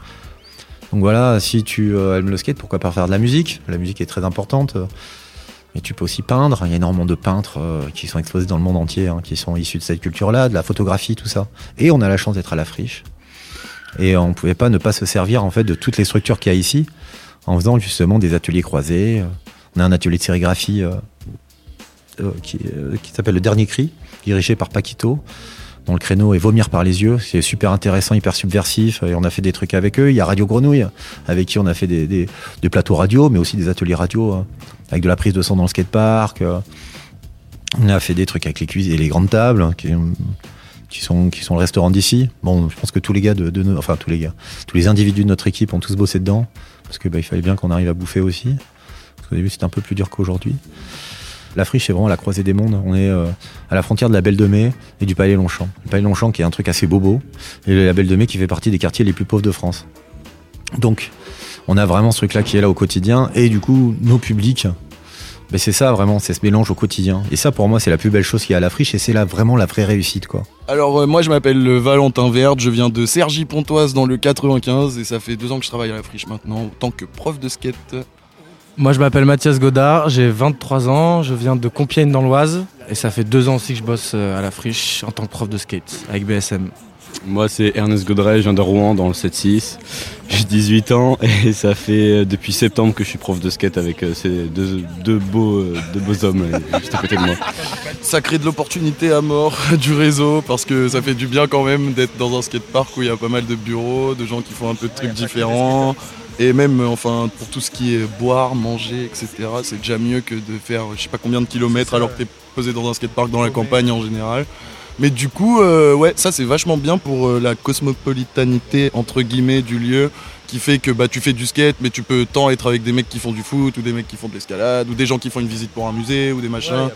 [SPEAKER 14] Donc voilà, si tu euh, aimes le skate, pourquoi pas faire de la musique La musique est très importante. Mais tu peux aussi peindre. Il y a énormément de peintres qui sont exposés dans le monde entier, hein, qui sont issus de cette culture-là, de la photographie, tout ça. Et on a la chance d'être à la friche. Et on pouvait pas ne pas se servir en fait de toutes les structures qu'il y a ici, en faisant justement des ateliers croisés. Euh, On a un atelier de sérigraphie euh, euh, qui, euh, qui s'appelle Le Dernier Cri, dirigé par Paquito dont le créneau est vomir par les yeux. C'est super intéressant, hyper subversif. Et on a fait des trucs avec eux. Il y a Radio Grenouille, avec qui on a fait des, plateaux radio, mais aussi des ateliers radio, hein, avec de la prise de son dans le skatepark. euh. On a fait des trucs avec les cuisines et les grandes tables, hein, qui sont, qui sont le restaurant d'ici. Bon, je pense que tous les gars de, de nos- enfin tous les gars, tous les individus de notre équipe ont tous bossé dedans, parce que bah, il fallait bien qu'on arrive à bouffer aussi. Parce qu'au début, c'était un peu plus dur qu'aujourd'hui. La friche, c'est vraiment la croisée des mondes. On est euh, à la frontière de la Belle de Mai et du Palais Longchamp. Le Palais Longchamp qui est un truc assez bobo, et la Belle de Mai qui fait partie des quartiers les plus pauvres de France. Donc, on a vraiment ce truc-là qui est là au quotidien, et du coup, nos publics, ben, c'est ça vraiment, c'est ce mélange au quotidien. Et ça, pour moi, c'est la plus belle chose qu'il y a à la friche, et c'est là vraiment la vraie réussite, quoi.
[SPEAKER 17] Alors euh, moi je m'appelle euh, Valentin Verde, je viens de Cergy-Pontoise dans le 95 et ça fait deux ans que je travaille à la friche maintenant en tant que prof de skate.
[SPEAKER 19] Moi, je m'appelle Mathias Godard, j'ai 23 ans, je viens de Compiègne dans l'Oise et ça fait deux ans aussi que je bosse euh, à la friche en tant que prof de skate avec BSM.
[SPEAKER 20] Moi, c'est Ernest Godret, je viens de Rouen dans le 7-6. J'ai 18 ans et ça fait euh, depuis septembre que je suis prof de skate avec euh, ces deux, deux beaux, euh, deux beaux hommes juste à côté de moi.
[SPEAKER 17] Ça crée de l'opportunité à mort du réseau parce que ça fait du bien quand même d'être dans un skatepark où il y a pas mal de bureaux, de gens qui font un peu de trucs différents. Et même enfin pour tout ce qui est boire, manger, etc. C'est déjà mieux que de faire je sais pas combien de kilomètres alors que t'es posé dans un skatepark dans la campagne en général. Mais du coup, euh, ouais, ça c'est vachement bien pour euh, la cosmopolitanité entre guillemets du lieu, qui fait que bah tu fais du skate, mais tu peux tant être avec des mecs qui font du foot ou des mecs qui font de l'escalade ou des gens qui font une visite pour un musée ou des machins.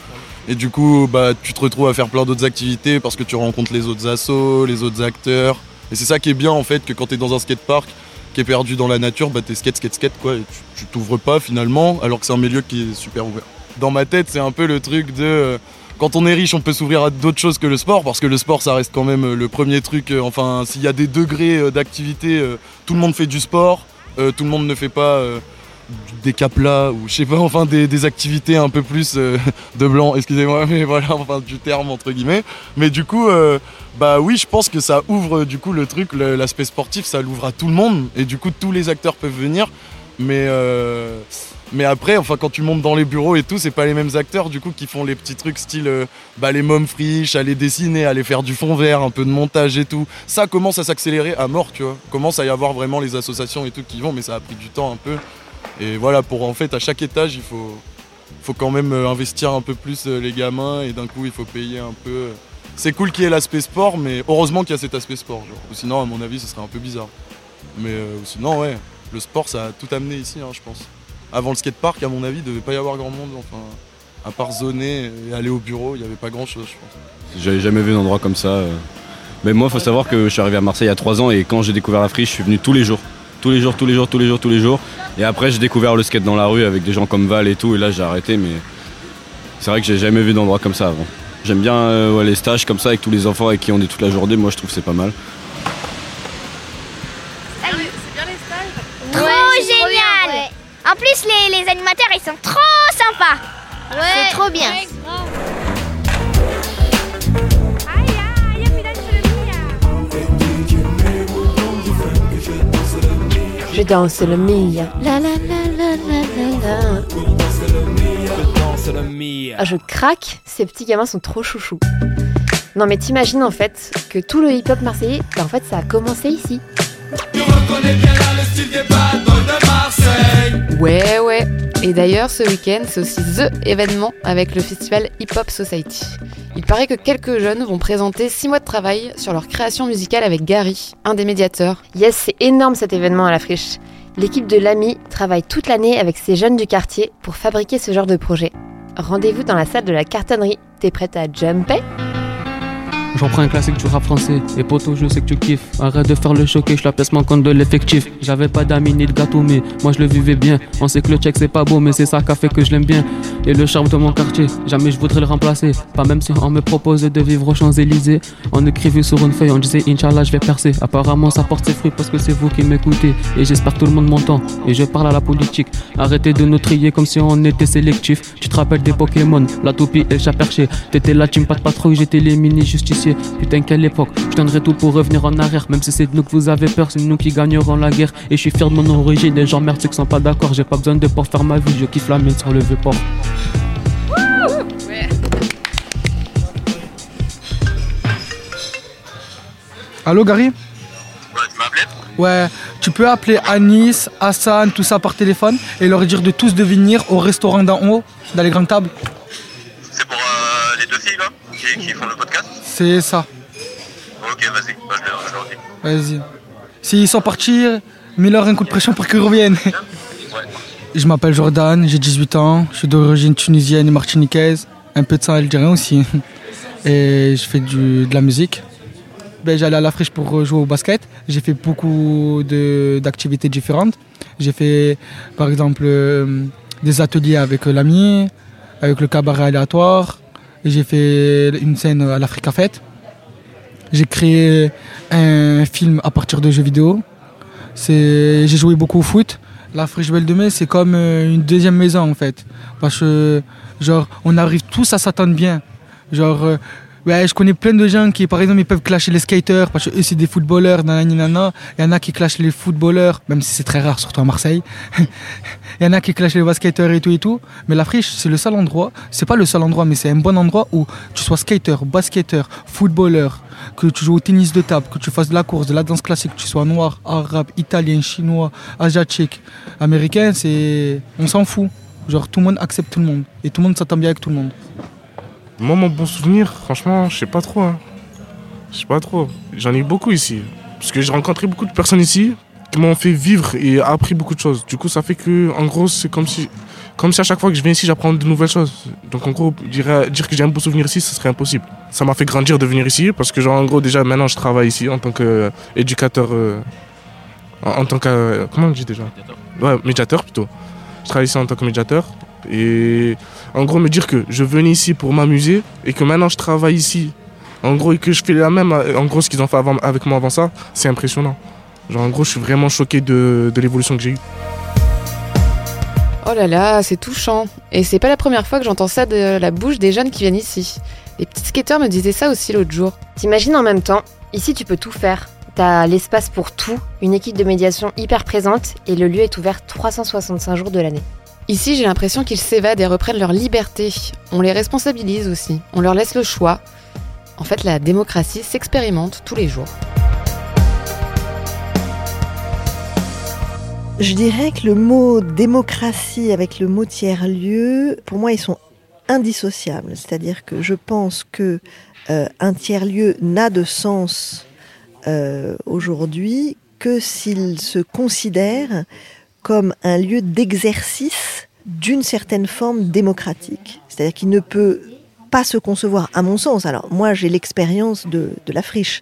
[SPEAKER 17] Et du coup, bah tu te retrouves à faire plein d'autres activités parce que tu rencontres les autres assos, les autres acteurs. Et c'est ça qui est bien en fait que quand t'es dans un skatepark qui est perdu dans la nature, bah t'es skate, skate, skate quoi. Et tu- tu t'ouvres pas finalement, alors que c'est un milieu qui est super ouvert. Dans ma tête, c'est un peu le truc de euh, quand on est riche, on peut s'ouvrir à d'autres choses que le sport, parce que le sport, ça reste quand même euh, le premier truc. euh, enfin, s'il y a des degrés euh, d'activité, tout le monde fait du sport, tout le monde ne fait pas des caplas ou je sais pas, enfin des, activités un peu plus de blanc, excusez-moi, mais voilà, enfin du terme entre guillemets. Mais du coup, bah oui, je pense que ça ouvre du coup le truc, l'aspect sportif, ça l'ouvre à tout le monde, et du coup tous les acteurs peuvent venir, mais euh, mais après, enfin, quand tu montes dans les bureaux et tout, c'est pas les mêmes acteurs du coup qui font les petits trucs style euh, bah, les mômes friches, aller dessiner, aller faire du fond vert, un peu de montage et tout. Ça commence à s'accélérer à mort, tu vois. Commence à y avoir vraiment les associations et tout qui vont, mais ça a pris du temps un peu. Et voilà, pour en fait, à chaque étage, il faut, faut quand même euh, investir un peu plus euh, les gamins et d'un coup, il faut payer un peu. C'est cool qu'il y ait l'aspect sport, mais heureusement qu'il y a cet aspect sport. Genre. Sinon, à mon avis, ce serait un peu bizarre. Mais sinon, ouais, le sport, ça a tout amené ici, hein, je pense. Avant le skatepark, à mon avis, il devait pas y avoir grand monde. Enfin, à part zoner et aller au bureau, il n'y avait pas grand chose, je pense.
[SPEAKER 20] J'avais jamais vu un endroit comme ça. euh. Mais moi, faut savoir que je suis arrivé à Marseille il y a 3 ans et quand j'ai découvert la friche, je suis venu tous les jours. Tous les jours, tous les jours, tous les jours, tous les jours. Et après, j'ai découvert le skate dans la rue avec des gens comme Val et tout. Et là, j'ai arrêté, mais c'est vrai que j'ai jamais vu d'endroit comme ça avant. J'aime bien euh, ouais, les stages comme ça avec tous les enfants avec qui on est toute la journée. Moi, je trouve que c'est pas mal.
[SPEAKER 21] Trop génial En plus, les, les animateurs, ils sont trop sympas. C'est trop bien.
[SPEAKER 2] Je danse le mia. La la la la la la la. Ah, je craque, ces petits gamins sont trop chouchous. Non mais t'imagines en fait que tout le hip-hop marseillais, bah, en fait ça a commencé ici.
[SPEAKER 1] Ouais, ouais. Et d'ailleurs, ce week-end, c'est aussi THE événement avec le festival Hip Hop Society. Il paraît que quelques jeunes vont présenter 6 mois de travail sur leur création musicale avec Gary, un des médiateurs.
[SPEAKER 2] Yes, c'est énorme cet événement à la friche. L'équipe de l'AMI travaille toute l'année avec ces jeunes du quartier pour fabriquer ce genre de projet. Rendez-vous dans la salle de la cartonnerie. T'es prête à jumper?
[SPEAKER 15] J'en prends un classique du rap français. Et poto, je sais que tu kiffes. Arrête de faire le choqué, je la pièce manquante de l'effectif. J'avais pas d'amis ni de gâteau, mais moi je le vivais bien. On sait que le check c'est pas beau, mais c'est ça qui a fait que je l'aime bien. Et le charme de mon quartier, jamais je voudrais le remplacer. Pas même si on me propose de vivre aux Champs-Élysées. On écrivait sur une feuille, on disait Inch'Allah, je vais percer. Apparemment, ça porte ses fruits parce que c'est vous qui m'écoutez. Et j'espère que tout le monde m'entend. Et je parle à la politique. Arrêtez de nous trier comme si on était sélectif. Tu te rappelles des Pokémon, la toupie et le chat perché. T'étais la team pas de patrouille, j'étais les mini Putain, quelle époque. Je donnerai tout pour revenir en arrière. Même si c'est de nous que vous avez peur, c'est nous qui gagnerons la guerre. Et je suis fier de mon origine. Les gens merde, ceux qui sont pas d'accord. J'ai pas besoin de pour faire ma vie. Je kiffe la mine sur le vieux port.
[SPEAKER 22] Allô Gary Ouais, tu m'as appelé Ouais, tu peux appeler Anis, Hassan, tout ça par téléphone et leur dire de tous de venir au restaurant d'en haut, dans les grandes tables.
[SPEAKER 23] C'est pour euh, les deux filles là qui, qui font le podcast
[SPEAKER 22] C'est ça.
[SPEAKER 23] Ok, vas-y, bah, je, leur-.
[SPEAKER 22] Vas-y. S'ils sont partis, mets-leur un coup de pression pour qu'ils reviennent. Je m'appelle Jordan, j'ai 18 ans, je suis d'origine tunisienne et martiniquaise, un peu de sang algérien aussi. Et je fais du- de la musique. Ben, J'allais à la friche pour jouer au basket. J'ai fait beaucoup d'activités différentes. J'ai fait par exemple euh, des ateliers avec l'ami, avec le cabaret aléatoire. J'ai fait une scène à l'Africa Fête. J'ai créé un film à partir de jeux vidéo. J'ai joué beaucoup au foot. La Friche Belle de Mai, c'est comme euh, une deuxième maison en fait. Parce que, genre, on arrive tous à s'attendre bien. Genre, euh, ouais, je connais plein de gens qui, par exemple, ils peuvent clasher les skaters parce que eux, c'est des footballeurs. Il y en a qui clashent les footballeurs, même si c'est très rare, surtout à Marseille. Il y en a qui clashent les basketteurs et tout et tout. Mais la Friche, c'est le seul endroit, c'est pas le seul endroit, mais c'est un bon endroit où tu sois skater, basketteur, footballeur, que tu joues au tennis de table, que tu fasses de la course, de la danse classique, que tu sois noir, arabe, italien, chinois, asiatique, américain, c'est. On s'en fout. Genre tout le monde accepte tout le monde. Et tout le monde s'entend bien avec tout le monde.
[SPEAKER 24] Moi, mon bon souvenir, franchement, je sais pas trop. hein. Je sais pas trop. J'en ai eu beaucoup ici. Parce que j'ai rencontré beaucoup de personnes ici qui m'ont fait vivre et appris beaucoup de choses. Du coup, ça fait que, en gros, c'est comme si, comme si à chaque fois que je viens ici, j'apprends de nouvelles choses. Donc, en gros, dire, dire que j'ai un beau souvenir ici, ce serait impossible. Ça m'a fait grandir de venir ici parce que, genre, en gros, déjà, maintenant, je travaille ici en tant qu'éducateur. en, en tant que. Comment on dit déjà? Ouais, médiateur plutôt. Je travaille ici en tant que médiateur. Et en gros, me dire que je venais ici pour m'amuser et que maintenant je travaille ici, en gros, et que je fais la même, en gros, ce qu'ils ont fait avant, avec moi avant ça, c'est impressionnant. Genre, en gros, je suis vraiment choqué de, de l'évolution que j'ai eue.
[SPEAKER 1] Oh là là, c'est touchant. Et c'est pas la première fois que j'entends ça de la bouche des jeunes qui viennent ici. Les petits skateurs me disaient ça aussi l'autre jour.
[SPEAKER 2] T'imagines en même temps, ici tu peux tout faire. T'as l'espace pour tout, une équipe de médiation hyper présente et le lieu est ouvert 365 jours de l'année.
[SPEAKER 1] Ici, j'ai l'impression qu'ils s'évadent et reprennent leur liberté. On les responsabilise aussi. On leur laisse le choix. En fait, la démocratie s'expérimente tous les jours.
[SPEAKER 3] Je dirais que le mot démocratie avec le mot tiers-lieu, pour moi, ils sont indissociables. C'est-à-dire que je pense que euh, un tiers-lieu n'a de sens euh, aujourd'hui que s'il se considère comme un lieu d'exercice d'une certaine forme démocratique. C'est-à-dire qu'il ne peut pas se concevoir, à mon sens. Alors, moi, j'ai l'expérience de, la friche,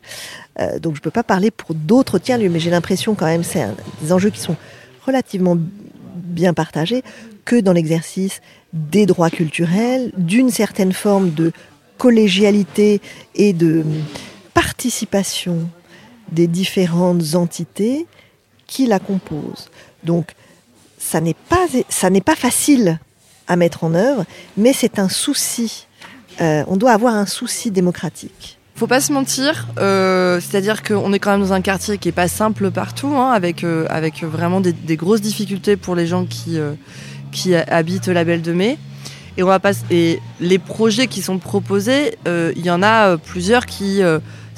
[SPEAKER 3] euh, donc je ne peux pas parler pour d'autres tiers-lieux, mais j'ai l'impression quand même, c'est des enjeux qui sont relativement bien partagés, que dans l'exercice des droits culturels, d'une certaine forme de collégialité et de participation des différentes entités qui la composent. Donc, ça n'est pas, ça n'est pas facile à mettre en œuvre, mais c'est un souci. Euh, on doit avoir un souci démocratique.
[SPEAKER 8] Faut pas se mentir, euh, c'est-à-dire qu'on est quand même dans un quartier qui est pas simple partout, hein, avec, euh, avec vraiment des, grosses difficultés pour les gens qui, qui habitent la Belle de Mai. Et, on va et les projets qui sont proposés, il y en a plusieurs qui.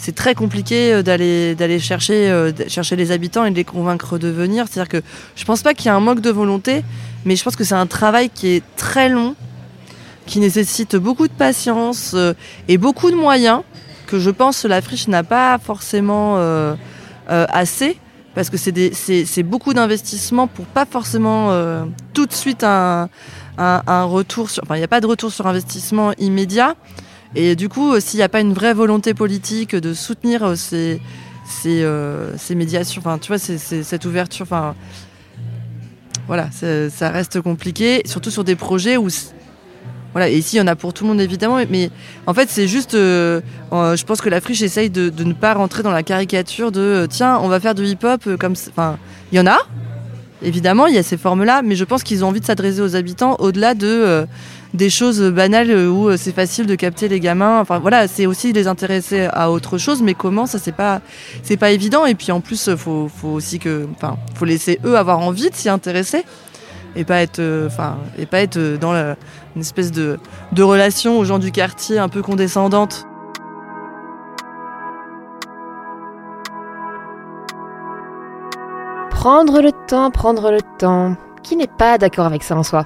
[SPEAKER 8] C'est très compliqué euh, d'aller d'aller chercher, euh, chercher les habitants et de les convaincre de venir. C'est-à-dire que je pense pas qu'il y a un manque de volonté, mais je pense que c'est un travail qui est très long, qui nécessite beaucoup de patience euh, et beaucoup de moyens que je pense que la friche n'a pas forcément assez parce que c'est beaucoup d'investissements pour pas forcément tout de suite un, un- un retour sur enfin il n'y a pas de retour sur investissement immédiat Et du coup, s'il n'y a pas une vraie volonté politique de soutenir euh, ces, euh, ces médiations, enfin, tu vois, cette ouverture, enfin, voilà, ça, reste compliqué, surtout sur des projets où. Voilà, et ici, il y en a pour tout le monde, évidemment, mais en fait, c'est juste. euh, euh, je pense que la friche essaye de, ne pas rentrer dans la caricature de euh, tiens, on va faire du hip-hop euh, comme. Enfin, il y en a, évidemment, il y a ces formes-là, mais je pense qu'ils ont envie de s'adresser aux habitants au-delà de. euh, des choses banales euh, où euh, c'est facile de capter les gamins. Enfin voilà, c'est aussi les intéresser à autre chose, mais comment ça c'est pas c'est pas évident. Et puis en plus, euh, faut, aussi que, enfin, faut laisser eux avoir envie de s'y intéresser et pas être, enfin, et pas être dans une espèce de relation aux gens du quartier un peu condescendante.
[SPEAKER 2] Prendre le temps, prendre le temps. Qui n'est pas d'accord avec ça en soi?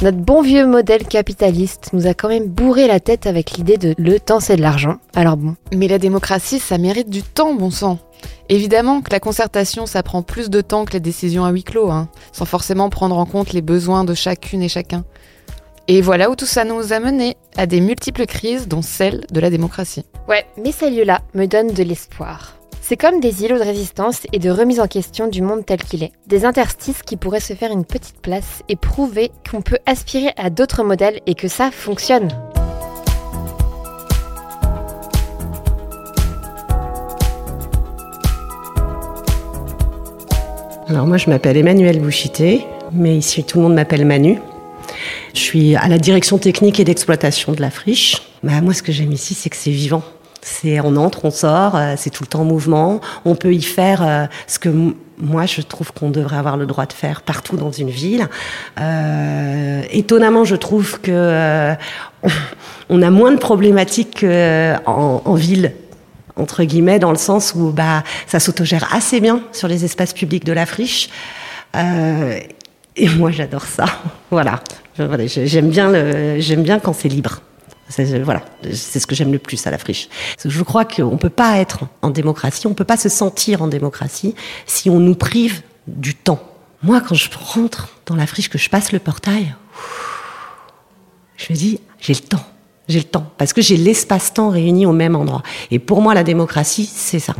[SPEAKER 2] Notre bon vieux modèle capitaliste nous a quand même bourré la tête avec l'idée de le temps c'est de l'argent. Alors bon.
[SPEAKER 1] Mais la démocratie, ça mérite du temps, bon sang. Évidemment que la concertation, ça prend plus de temps que les décisions à huis clos, hein, sans forcément prendre en compte les besoins de chacune et chacun. Et voilà où tout ça nous a mené à des multiples crises, dont celle de la démocratie.
[SPEAKER 2] Ouais, mais ces lieux-là me donnent de l'espoir. C'est comme des îlots de résistance et de remise en question du monde tel qu'il est. Des interstices qui pourraient se faire une petite place et prouver qu'on peut aspirer à d'autres modèles et que ça fonctionne.
[SPEAKER 25] Alors moi je m'appelle Emmanuel Bouchité, mais ici tout le monde m'appelle Manu. Je suis à la direction technique et d'exploitation de la friche. Bah, moi ce que j'aime ici c'est que c'est vivant. C'est on entre, on sort, euh, c'est tout le temps en mouvement. On peut y faire euh, ce que moi je trouve qu'on devrait avoir le droit de faire partout dans une ville. Euh, étonnamment, je trouve que on- a moins de problématiques en ville entre guillemets, dans le sens où bah, ça s'autogère assez bien sur les espaces publics de la friche. Et moi, j'adore ça. Voilà. J'aime bien, j'aime bien quand c'est libre. Voilà, c'est ce que j'aime le plus à la friche. Je crois qu'on ne peut pas être en démocratie, on ne peut pas se sentir en démocratie si on nous prive du temps. Moi, quand je rentre dans la friche, que je passe le portail, je me dis, j'ai le temps. J'ai le temps. Parce que j'ai l'espace-temps réuni au même endroit. Et pour moi, la démocratie, c'est ça.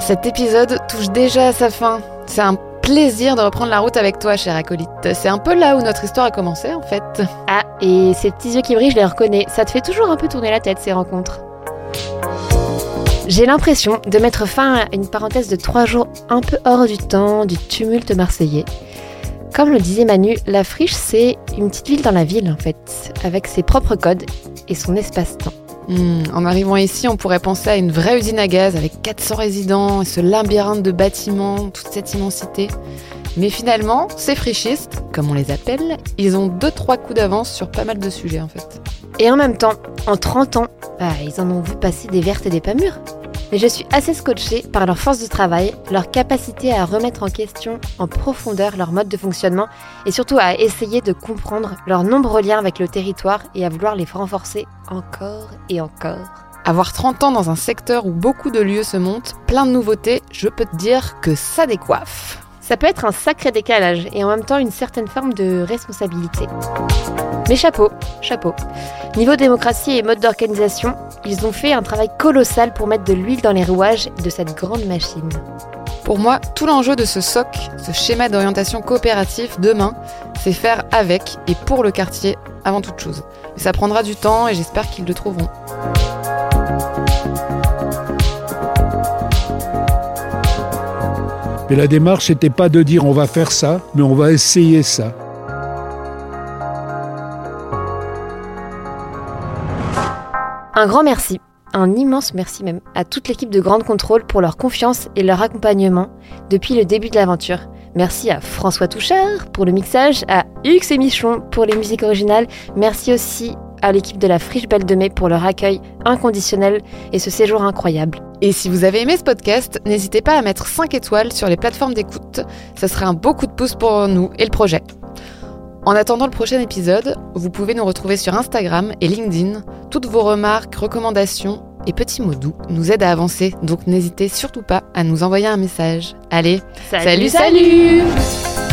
[SPEAKER 1] Cet épisode touche déjà à sa fin. C'est un plaisir de reprendre la route avec toi, cher acolyte. C'est un peu là où notre histoire a commencé, en fait.
[SPEAKER 2] Ah, et ces petits yeux qui brillent, je les reconnais. Ça te fait toujours un peu tourner la tête, ces rencontres. J'ai l'impression de mettre fin à une parenthèse de trois jours un peu hors du temps, du tumulte marseillais. Comme le disait Manu, la friche, c'est une petite ville dans la ville, en fait, avec ses propres codes et son espace-temps.
[SPEAKER 1] Hmm, en arrivant ici, on pourrait penser à une vraie usine à gaz avec 400 résidents et ce labyrinthe de bâtiments, toute cette immensité. Mais finalement, ces frichistes, comme on les appelle, ils ont 2-3 coups d'avance sur pas mal de sujets en fait.
[SPEAKER 2] Et en même temps, en 30 ans, bah, ils en ont vu passer des vertes et des pas mûres. Mais je suis assez scotchée par leur force de travail, leur capacité à remettre en question en profondeur leur mode de fonctionnement et surtout à essayer de comprendre leurs nombreux liens avec le territoire et à vouloir les renforcer encore et encore.
[SPEAKER 1] Avoir 30 ans dans un secteur où beaucoup de lieux se montent, plein de nouveautés, je peux te dire que ça décoiffe.
[SPEAKER 2] Ça peut être un sacré décalage et en même temps une certaine forme de responsabilité. Mais chapeau, chapeau. Niveau démocratie et mode d'organisation, ils ont fait un travail colossal pour mettre de l'huile dans les rouages de cette grande machine.
[SPEAKER 1] Pour moi, tout l'enjeu de ce SOC, ce schéma d'orientation coopérative demain, c'est faire avec et pour le quartier avant toute chose. Mais ça prendra du temps et j'espère qu'ils le trouveront.
[SPEAKER 26] Mais la démarche n'était pas de dire on va faire ça, mais on va essayer ça.
[SPEAKER 2] Un grand merci, un immense merci même, à toute l'équipe de Grande Contrôle pour leur confiance et leur accompagnement depuis le début de l'aventure. Merci à François Touchard pour le mixage, à Hux et Michon pour les musiques originales. Merci aussi à l'équipe de la Friche Belle de Mai pour leur accueil inconditionnel et ce séjour incroyable.
[SPEAKER 1] Et si vous avez aimé ce podcast, n'hésitez pas à mettre 5 étoiles sur les plateformes d'écoute. Ça serait un beau coup de pouce pour nous et le projet. En attendant le prochain épisode, vous pouvez nous retrouver sur Instagram et LinkedIn. Toutes vos remarques, recommandations et petits mots doux nous aident à avancer, donc n'hésitez surtout pas à nous envoyer un message. Allez,
[SPEAKER 2] Salut,
[SPEAKER 1] salut, salut